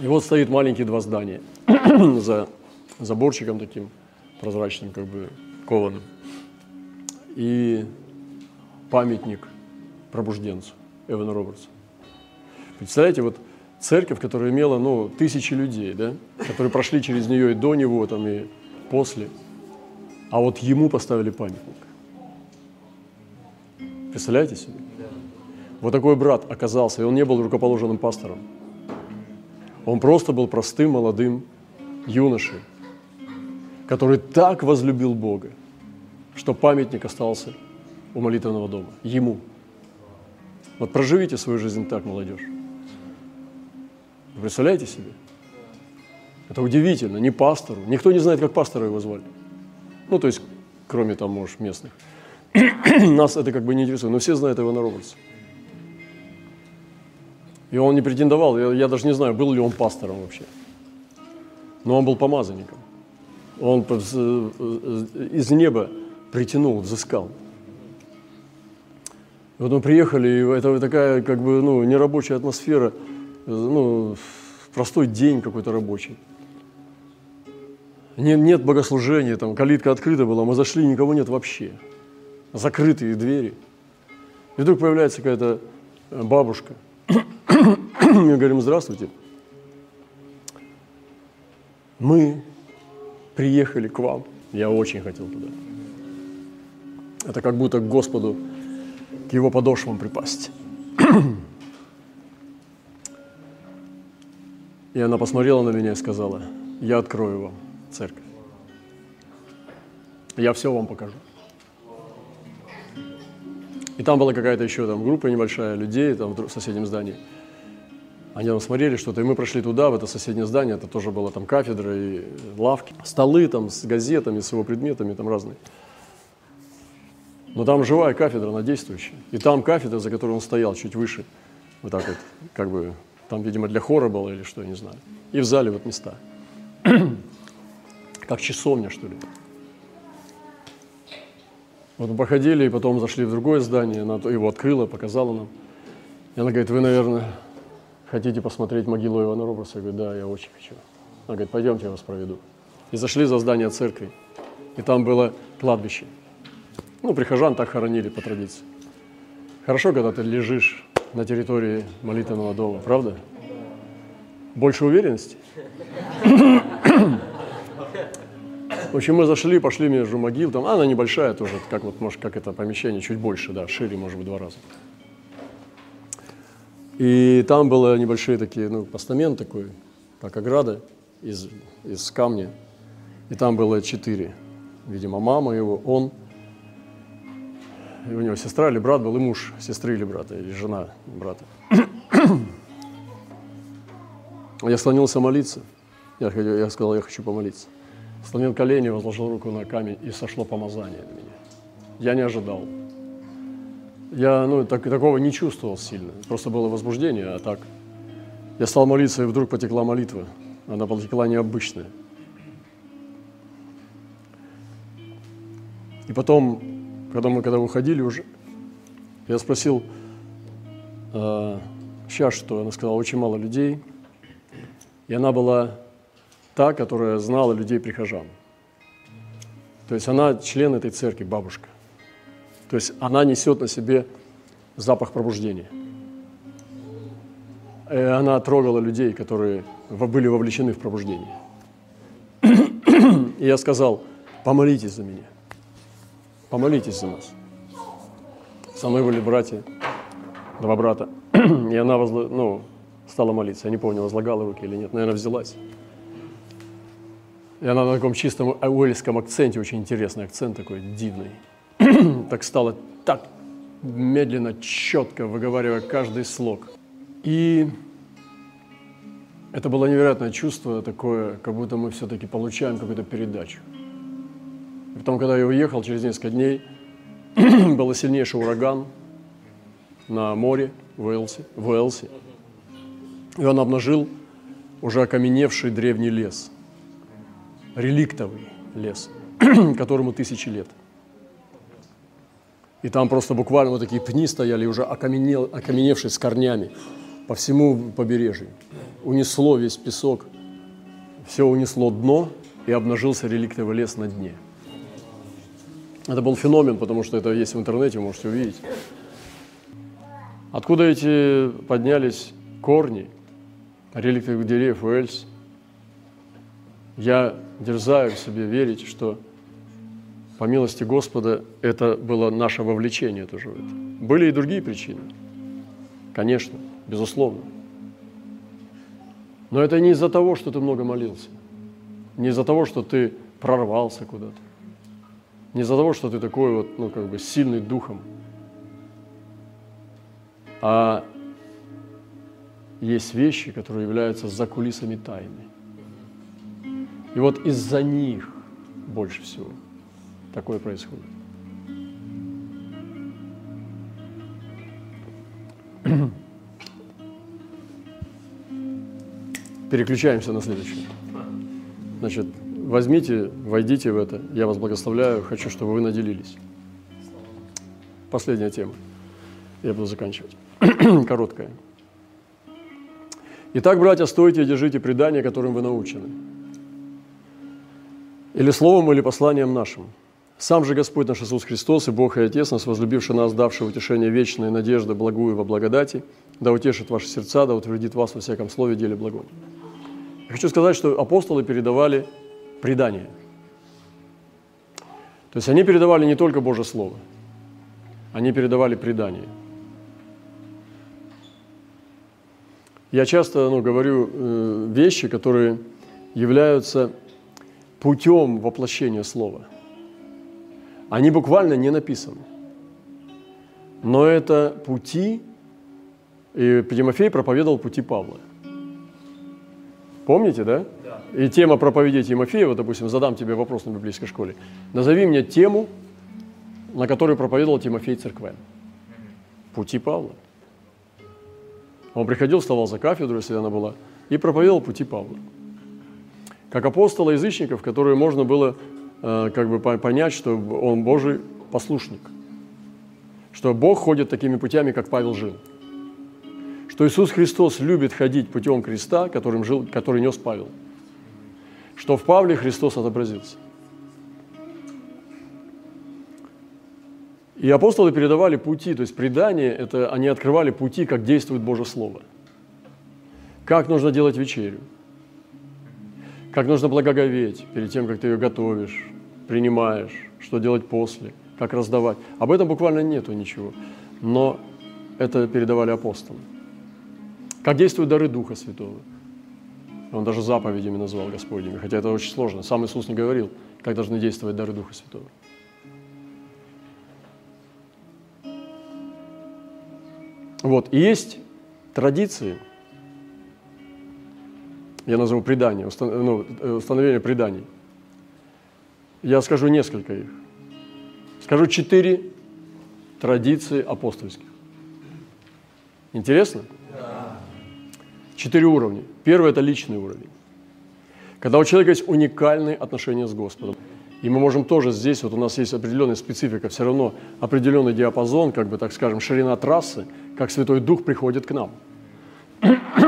И вот стоит маленькие два здания за заборчиком таким прозрачным, как бы кованым. И памятник пробужденцу Эвана Робертса. Представляете, вот церковь, которая имела, ну, тысячи людей, да, которые прошли через нее и до него, там, и после. А вот ему поставили памятник. Представляете себе? Вот такой брат оказался, и он не был рукоположенным пастором. Он просто был простым молодым юношей, который так возлюбил Бога, что памятник остался у молитвенного дома. Ему. Вот проживите свою жизнь так, молодежь. Вы представляете себе? Это удивительно, не пастору. Никто не знает, как пастора его звали. Ну, то есть, кроме там, может, местных. Нас это как бы не интересует, но все знают его на Робертса. И он не претендовал, я, я даже не знаю, был ли он пастором вообще. Но он был помазанником. Он э, э, из неба притянул, взыскал. Вот мы приехали, и это такая как бы ну, нерабочая атмосфера, ну, простой день какой-то рабочий. Нет, нет богослужения, там калитка открыта была, мы зашли, никого нет вообще. Закрытые двери. И вдруг появляется какая-то бабушка – мы говорим, здравствуйте. Мы приехали к вам. Я очень хотел туда. Это как будто к Господу, к Его подошвам припасть. И она посмотрела на меня и сказала, я открою вам церковь. Я все вам покажу. И там была какая-то еще там группа небольшая людей там в соседнем здании. Они там смотрели что-то, и мы прошли туда, в это соседнее здание, это тоже было там кафедра и лавки, столы там с газетами, с его предметами там разные. Но там живая кафедра, она действующая. И там кафедра, за которой он стоял, чуть выше, вот так вот, как бы, там, видимо, для хора было или что, я не знаю. И в зале вот места. как часовня, что ли. Вот мы походили, и потом зашли в другое здание, она его открыла, показала нам. И она говорит, вы, наверное, хотите посмотреть могилу Ивана Роберса? Я говорю, да, я очень хочу. Она говорит, пойдемте, я вас проведу. И зашли за здание церкви, и там было кладбище. Ну, прихожан так хоронили по традиции. Хорошо, когда ты лежишь на территории молитвенного дома, правда? Больше уверенности? В общем, мы зашли, пошли между могил, там, она небольшая тоже, как вот, может, как это помещение, чуть больше, да, шире, может быть, два раза. И там было небольшие такие, ну, постамент такой, как ограда из, из камня. И там было четыре. Видимо, мама его, он, и у него сестра или брат был, и муж сестры или брата, или жена брата. Я склонился молиться. Я, я сказал, я хочу помолиться сломил колени, возложил руку на камень, и сошло помазание на меня. Я не ожидал. Я ну, так, такого не чувствовал сильно. Просто было возбуждение, а так. Я стал молиться, и вдруг потекла молитва. Она потекла необычная. И потом, когда мы когда уходили уже, я спросил, э, сейчас что? Она сказала, очень мало людей. И она была та, которая знала людей-прихожан. То есть она член этой церкви, бабушка. То есть она несет на себе запах пробуждения. И она трогала людей, которые были вовлечены в пробуждение. И я сказал, помолитесь за меня. Помолитесь за нас. Со мной были братья, два брата. И она возла... ну, стала молиться. Я не помню, возлагала руки или нет. Наверное, взялась. И она на таком чистом уэльском акценте, очень интересный акцент такой, дивный. так стала так медленно, четко выговаривая каждый слог. И это было невероятное чувство такое, как будто мы все-таки получаем какую-то передачу. И потом, когда я уехал через несколько дней, был сильнейший ураган на море в Уэлсе, в Уэлсе. И он обнажил уже окаменевший древний лес – реликтовый лес, которому тысячи лет. И там просто буквально вот такие пни стояли, уже окаменел, окаменевшие с корнями по всему побережью. унесло весь песок, все унесло дно, и обнажился реликтовый лес на дне. Это был феномен, потому что это есть в интернете, можете увидеть. Откуда эти поднялись корни реликтовых деревьев Уэльс? Я дерзаю себе верить, что по милости Господа это было наше вовлечение тоже в это. Были и другие причины, конечно, безусловно. Но это не из-за того, что ты много молился, не из-за того, что ты прорвался куда-то, не из-за того, что ты такой вот, ну, как бы сильный духом, а есть вещи, которые являются за кулисами тайны. И вот из-за них больше всего такое происходит. Переключаемся на следующее. Значит, возьмите, войдите в это. Я вас благословляю. Хочу, чтобы вы наделились. Последняя тема. Я буду заканчивать. Короткая. Итак, братья, стойте и держите предание, которым вы научены. Или словом, или посланием нашим. Сам же Господь наш Иисус Христос и Бог и Отец нас, возлюбивший нас, давший утешение вечной надежды, благую во благодати, да утешит ваши сердца, да утвердит вас во всяком слове, деле благом. Я хочу сказать, что апостолы передавали предание. То есть они передавали не только Божье Слово, они передавали предание. Я часто ну, говорю э, вещи, которые являются путем воплощения Слова – они буквально не написаны. Но это пути, и Тимофей проповедовал пути Павла. Помните, да? да? И тема проповеди Тимофея, вот, допустим, задам тебе вопрос на библейской школе. Назови мне тему, на которой проповедовал Тимофей церквям. Пути Павла. Он приходил, вставал за кафедру, если она была, и проповедовал пути Павла. Как апостола язычников, которые можно было как бы понять, что он Божий послушник, что Бог ходит такими путями, как Павел жил, что Иисус Христос любит ходить путем креста, которым жил, который нес Павел, что в Павле Христос отобразился. И апостолы передавали пути, то есть предание, это они открывали пути, как действует Божье Слово. Как нужно делать вечерю – как нужно благоговеть перед тем, как ты ее готовишь, принимаешь, что делать после, как раздавать. Об этом буквально нету ничего. Но это передавали апостолы. Как действуют дары Духа Святого. Он даже заповедями назвал Господними, хотя это очень сложно. Сам Иисус не говорил, как должны действовать дары Духа Святого. Вот, и есть традиции – я назову предания, ну, э, установление преданий. Я скажу несколько их. Скажу четыре традиции апостольских. Интересно? Да. Четыре уровня. Первый – это личный уровень. Когда у человека есть уникальные отношения с Господом. И мы можем тоже здесь, вот у нас есть определенная специфика, все равно определенный диапазон, как бы так скажем, ширина трассы, как Святой Дух приходит к нам –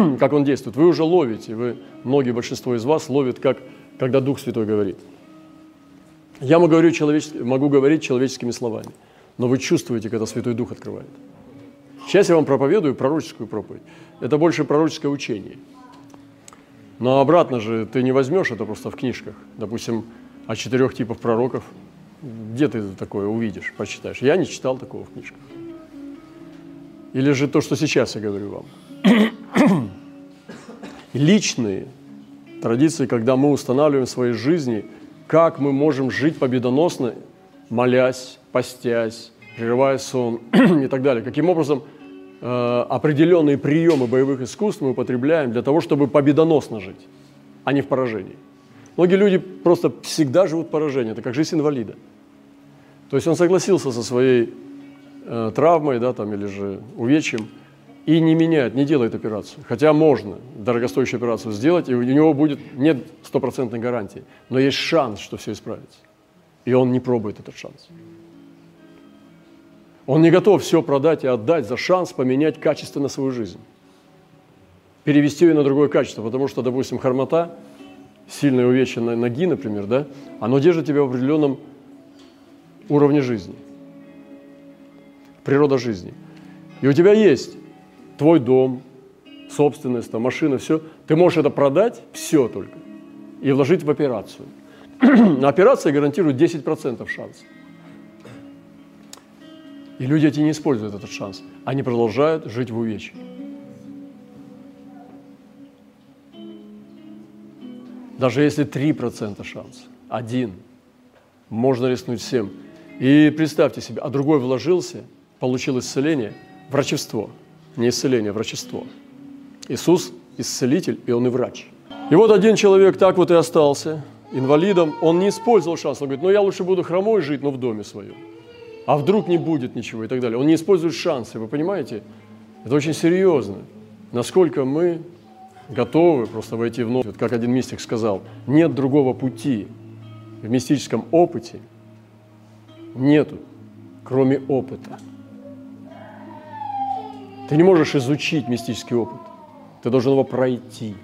как он действует. Вы уже ловите, вы, многие, большинство из вас ловит, как, когда Дух Святой говорит. Я могу могу говорить человеческими словами, но вы чувствуете, когда Святой Дух открывает. Сейчас я вам проповедую пророческую проповедь. Это больше пророческое учение. Но обратно же ты не возьмешь это просто в книжках. Допустим, о четырех типах пророков. Где ты такое увидишь, почитаешь? Я не читал такого в книжках. Или же то, что сейчас я говорю вам личные традиции, когда мы устанавливаем в своей жизни, как мы можем жить победоносно, молясь, постясь, прерывая сон и так далее. Каким образом э, определенные приемы боевых искусств мы употребляем для того, чтобы победоносно жить, а не в поражении. Многие люди просто всегда живут в поражении, это как жизнь инвалида. То есть он согласился со своей э, травмой да, там, или же увечьем – и не меняет, не делает операцию. Хотя можно дорогостоящую операцию сделать, и у него будет нет стопроцентной гарантии, но есть шанс, что все исправится. И он не пробует этот шанс. Он не готов все продать и отдать за шанс поменять качественно свою жизнь. перевести ее на другое качество, потому что, допустим, хромота, сильное увечье ноги, например, да, оно держит тебя в определенном уровне жизни, природа жизни. И у тебя есть твой дом, собственность, там, машина, все. Ты можешь это продать, все только, и вложить в операцию. Операция гарантирует 10% шанс. И люди эти не используют этот шанс. Они продолжают жить в увечье. Даже если 3% шанс, один, можно рискнуть всем. И представьте себе, а другой вложился, получил исцеление, врачество, не исцеление, а врачество. Иисус – исцелитель, и Он и врач. И вот один человек так вот и остался инвалидом, он не использовал шанс, он говорит, ну я лучше буду хромой жить, но в доме своем. А вдруг не будет ничего и так далее. Он не использует шансы, вы понимаете? Это очень серьезно. Насколько мы готовы просто войти в новое. Вот как один мистик сказал, нет другого пути в мистическом опыте, нету, кроме опыта. Ты не можешь изучить мистический опыт, ты должен его пройти.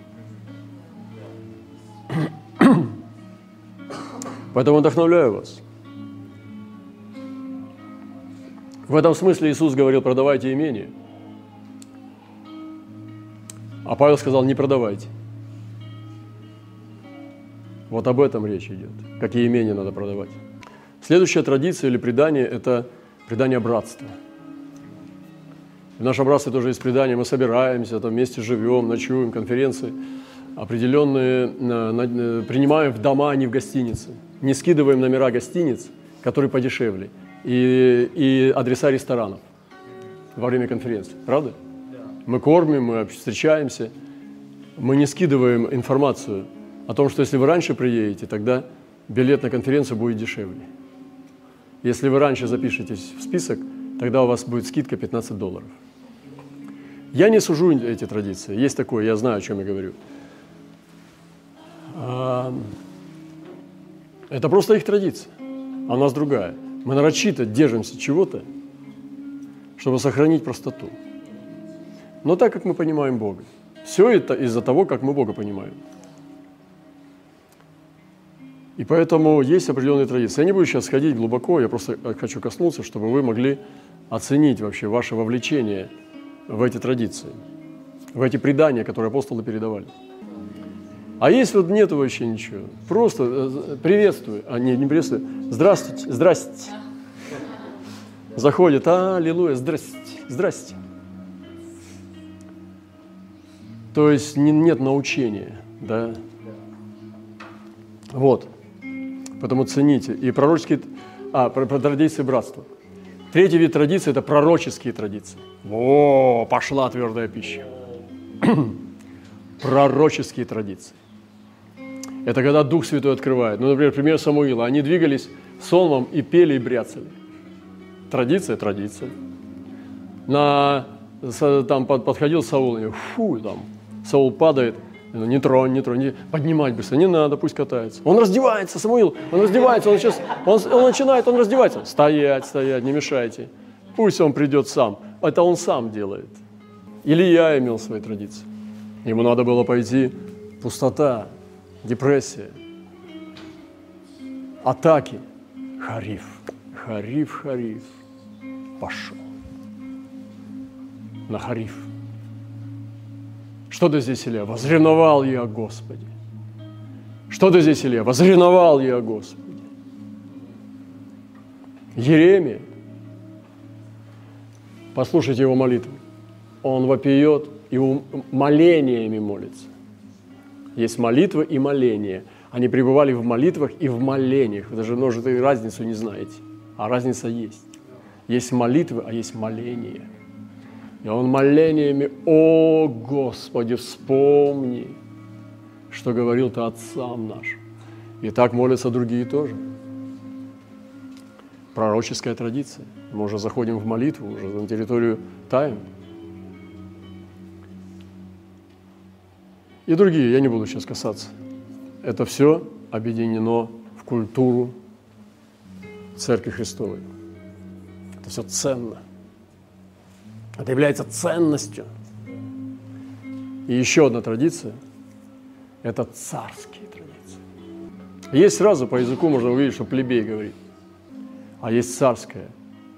Поэтому вдохновляю вас. В этом смысле Иисус говорил, продавайте имение – а Павел сказал, не продавайте. Вот об этом речь идет. Какие имения надо продавать. Следующая традиция или предание – это предание братства. В нашем братстве тоже есть предание. Мы собираемся, там вместе живем, ночуем, конференции определенные на, на, принимаем в дома, а не в гостиницы. Не скидываем номера гостиниц, которые подешевле, и, и адреса ресторанов во время конференции. Правда? мы кормим, мы встречаемся, мы не скидываем информацию о том, что если вы раньше приедете, тогда билет на конференцию будет дешевле. Если вы раньше запишетесь в список, тогда у вас будет скидка 15 долларов. Я не сужу эти традиции. Есть такое, я знаю, о чем я говорю. А, это просто их традиция, а у нас другая. Мы нарочито держимся чего-то, чтобы сохранить простоту но так, как мы понимаем Бога. Все это из-за того, как мы Бога понимаем. И поэтому есть определенные традиции. Я не буду сейчас ходить глубоко, я просто хочу коснуться, чтобы вы могли оценить вообще ваше вовлечение в эти традиции, в эти предания, которые апостолы передавали. А если вот нет вообще ничего, просто э, приветствую, а не, не приветствую, здравствуйте, здравствуйте. Заходит, аллилуйя, здрасте, здрасте. То есть не, нет научения, да. Вот. Поэтому цените. И пророческие, а, про, про традиции братства. Третий вид традиций – это пророческие традиции. О, пошла твердая пища. Пророческие традиции. Это когда Дух Святой открывает. Ну, например, пример Самуила. Они двигались сонмом и пели и бряцали. Традиция – традиция. На, там подходил Саул, и фу, там, Саул падает, не тронь, не тронь, не, поднимать быстро, не надо, пусть катается. Он раздевается, Самуил, он раздевается, он сейчас, он, он начинает, он раздевается. Стоять, стоять, не мешайте. Пусть он придет сам. Это он сам делает. Или я имел свои традиции. Ему надо было пойти пустота, депрессия, атаки. Хариф, хариф, хариф. Пошел на хариф. Что ты здесь, Илья? Возревновал я о Господе. Что ты здесь, Илья? Возревновал я о Господе. Еремия. Послушайте его молитву. Он вопиет и молениями молится. Есть молитва и моление. Они пребывали в молитвах и в молениях. Вы даже может, и разницу не знаете. А разница есть. Есть молитвы, а есть моления – и он молениями, о Господи, вспомни, что говорил ты отцам нашим. И так молятся другие тоже. Пророческая традиция. Мы уже заходим в молитву, уже на территорию тайн. И другие, я не буду сейчас касаться. Это все объединено в культуру Церкви Христовой. Это все ценно. Это является ценностью. И еще одна традиция – это царские традиции. Есть сразу по языку можно увидеть, что плебей говорит, а есть царское.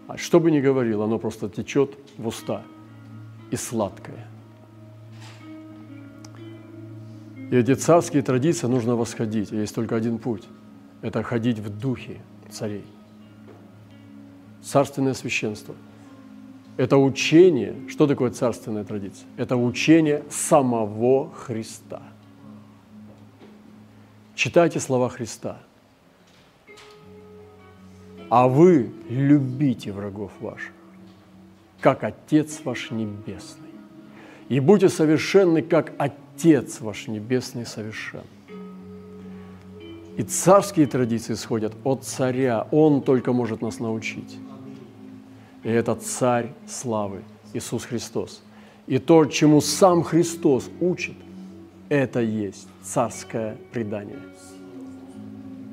А что бы ни говорил, оно просто течет в уста и сладкое. И эти царские традиции нужно восходить. И есть только один путь – это ходить в духе царей. Царственное священство – это учение, что такое царственная традиция? Это учение самого Христа. Читайте слова Христа. А вы любите врагов ваших, как Отец ваш Небесный. И будьте совершенны, как Отец ваш Небесный совершен. И царские традиции исходят от царя. Он только может нас научить. И это Царь славы, Иисус Христос. И то, чему сам Христос учит, это есть царское предание.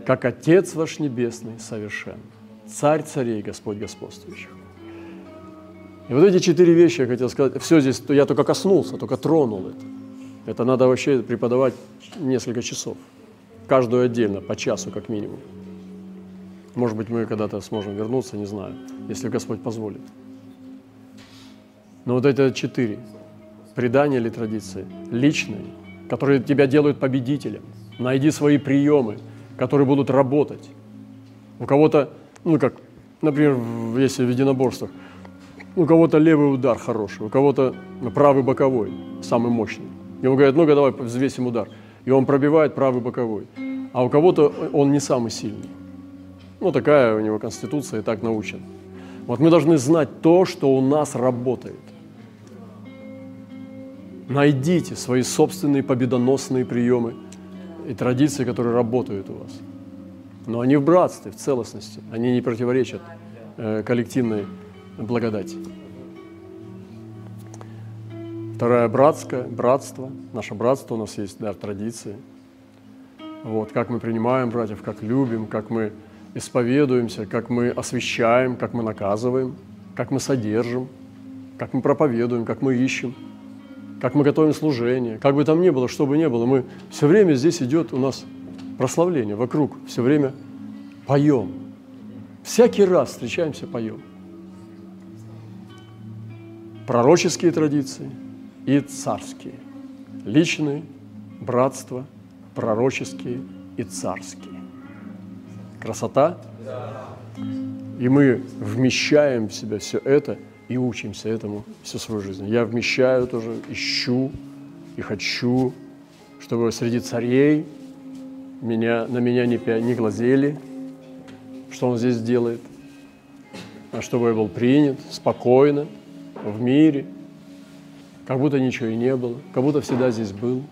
Как Отец ваш Небесный совершен, Царь царей, Господь господствующих. И вот эти четыре вещи я хотел сказать. Все здесь, я только коснулся, только тронул это. Это надо вообще преподавать несколько часов. Каждую отдельно, по часу как минимум. Может быть, мы когда-то сможем вернуться, не знаю, если Господь позволит. Но вот это четыре предания или традиции, личные, которые тебя делают победителем. Найди свои приемы, которые будут работать. У кого-то, ну как, например, если в единоборствах, у кого-то левый удар хороший, у кого-то правый боковой, самый мощный. Ему говорят, ну-ка давай взвесим удар. И он пробивает правый боковой. А у кого-то он не самый сильный. Ну, такая у него конституция, и так научен. Вот мы должны знать то, что у нас работает. Найдите свои собственные победоносные приемы и традиции, которые работают у вас. Но они в братстве, в целостности. Они не противоречат э, коллективной благодати. Вторая братская, братство. Наше братство, у нас есть да, традиции. Вот, как мы принимаем братьев, как любим, как мы исповедуемся, как мы освещаем, как мы наказываем, как мы содержим, как мы проповедуем, как мы ищем, как мы готовим служение. Как бы там ни было, что бы ни было, мы все время здесь идет у нас прославление, вокруг все время поем. Всякий раз встречаемся, поем. Пророческие традиции и царские. Личные, братство, пророческие и царские. Красота? И мы вмещаем в себя все это и учимся этому всю свою жизнь. Я вмещаю тоже, ищу и хочу, чтобы среди царей меня, на меня не, не глазели, что он здесь делает, а чтобы я был принят спокойно, в мире, как будто ничего и не было, как будто всегда здесь был,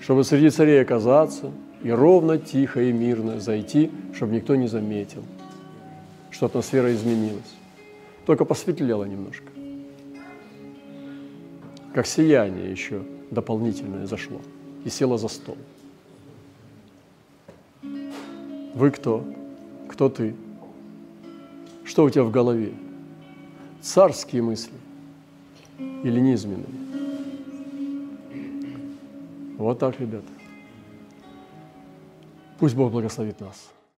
чтобы среди царей оказаться – и ровно, тихо и мирно зайти, чтобы никто не заметил, что атмосфера изменилась. Только посветлело немножко. Как сияние еще дополнительное зашло и село за стол. Вы кто? Кто ты? Что у тебя в голове? Царские мысли или низменные? Вот так, ребята. Пусть Бог благословит нас.